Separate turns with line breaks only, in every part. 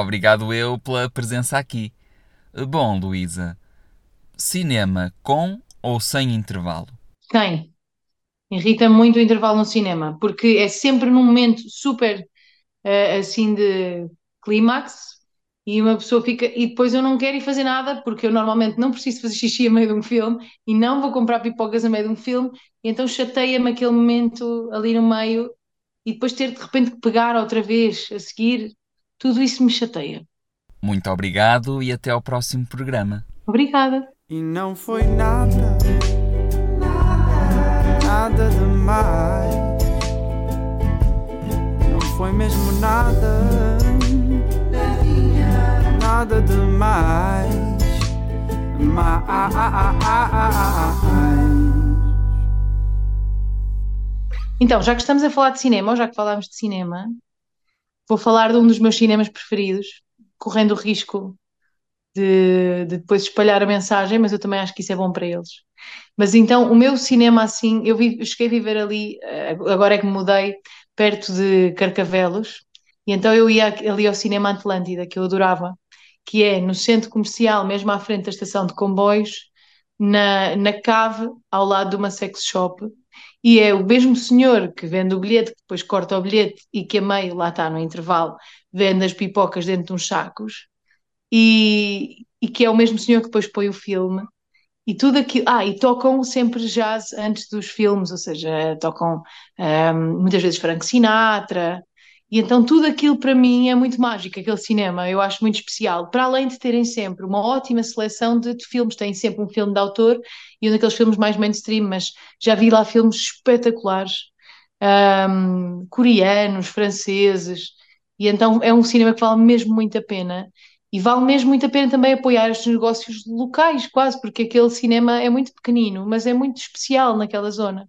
Obrigado eu pela presença aqui. Bom, Luísa, cinema com ou sem intervalo?
Quem? Irrita muito o intervalo no cinema, porque é sempre num momento super uh, assim de clímax e uma pessoa fica. E depois eu não quero ir fazer nada, porque eu normalmente não preciso fazer xixi a meio de um filme e não vou comprar pipocas a meio de um filme, então chateia-me aquele momento ali no meio e depois ter de repente que pegar outra vez a seguir, tudo isso me chateia.
Muito obrigado e até ao próximo programa.
Obrigada.
E não foi nada, nada, nada demais. Não foi mesmo nada, nada demais. Mais.
Então, já que estamos a falar de cinema, ou já que falámos de cinema, vou falar de um dos meus cinemas preferidos, correndo o risco de, de, depois espalhar a mensagem, mas eu também acho que isso é bom para eles. Mas então, o meu cinema assim, eu, vi, eu cheguei a viver ali, eh, agora é que me mudei, perto de Carcavelos, e então eu ia ali ao Cinema Atlântida, que eu adorava, que é no centro comercial, mesmo à frente da estação de comboios, na, na cave, ao lado de uma sex shop, e é o mesmo senhor que vende o bilhete, que depois corta o bilhete e que a meio, lá está no intervalo, vende as pipocas dentro de uns sacos, e, e que é o mesmo senhor que depois põe o filme. E tudo aquilo. Ah, e tocam sempre jazz antes dos filmes, ou seja, tocam um, muitas vezes Frank Sinatra, e então tudo aquilo para mim é muito mágico, aquele cinema, eu acho muito especial. Para além de terem sempre uma ótima seleção de, de filmes, têm sempre um filme de autor e um daqueles filmes mais mainstream, mas já vi lá filmes espetaculares, um, coreanos, franceses, e então é um cinema que vale mesmo muito a pena. E vale mesmo muito a pena também apoiar estes negócios locais, quase, porque aquele cinema é muito pequenino, mas é muito especial naquela zona.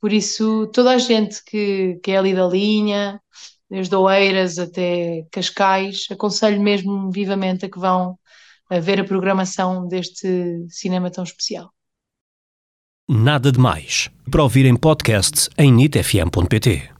Por isso, toda a gente que, que é ali da linha, desde Oeiras até Cascais, aconselho mesmo vivamente a que vão a ver a programação deste cinema tão especial.
Nada de mais. Para ouvir em podcast em nitfm.pt.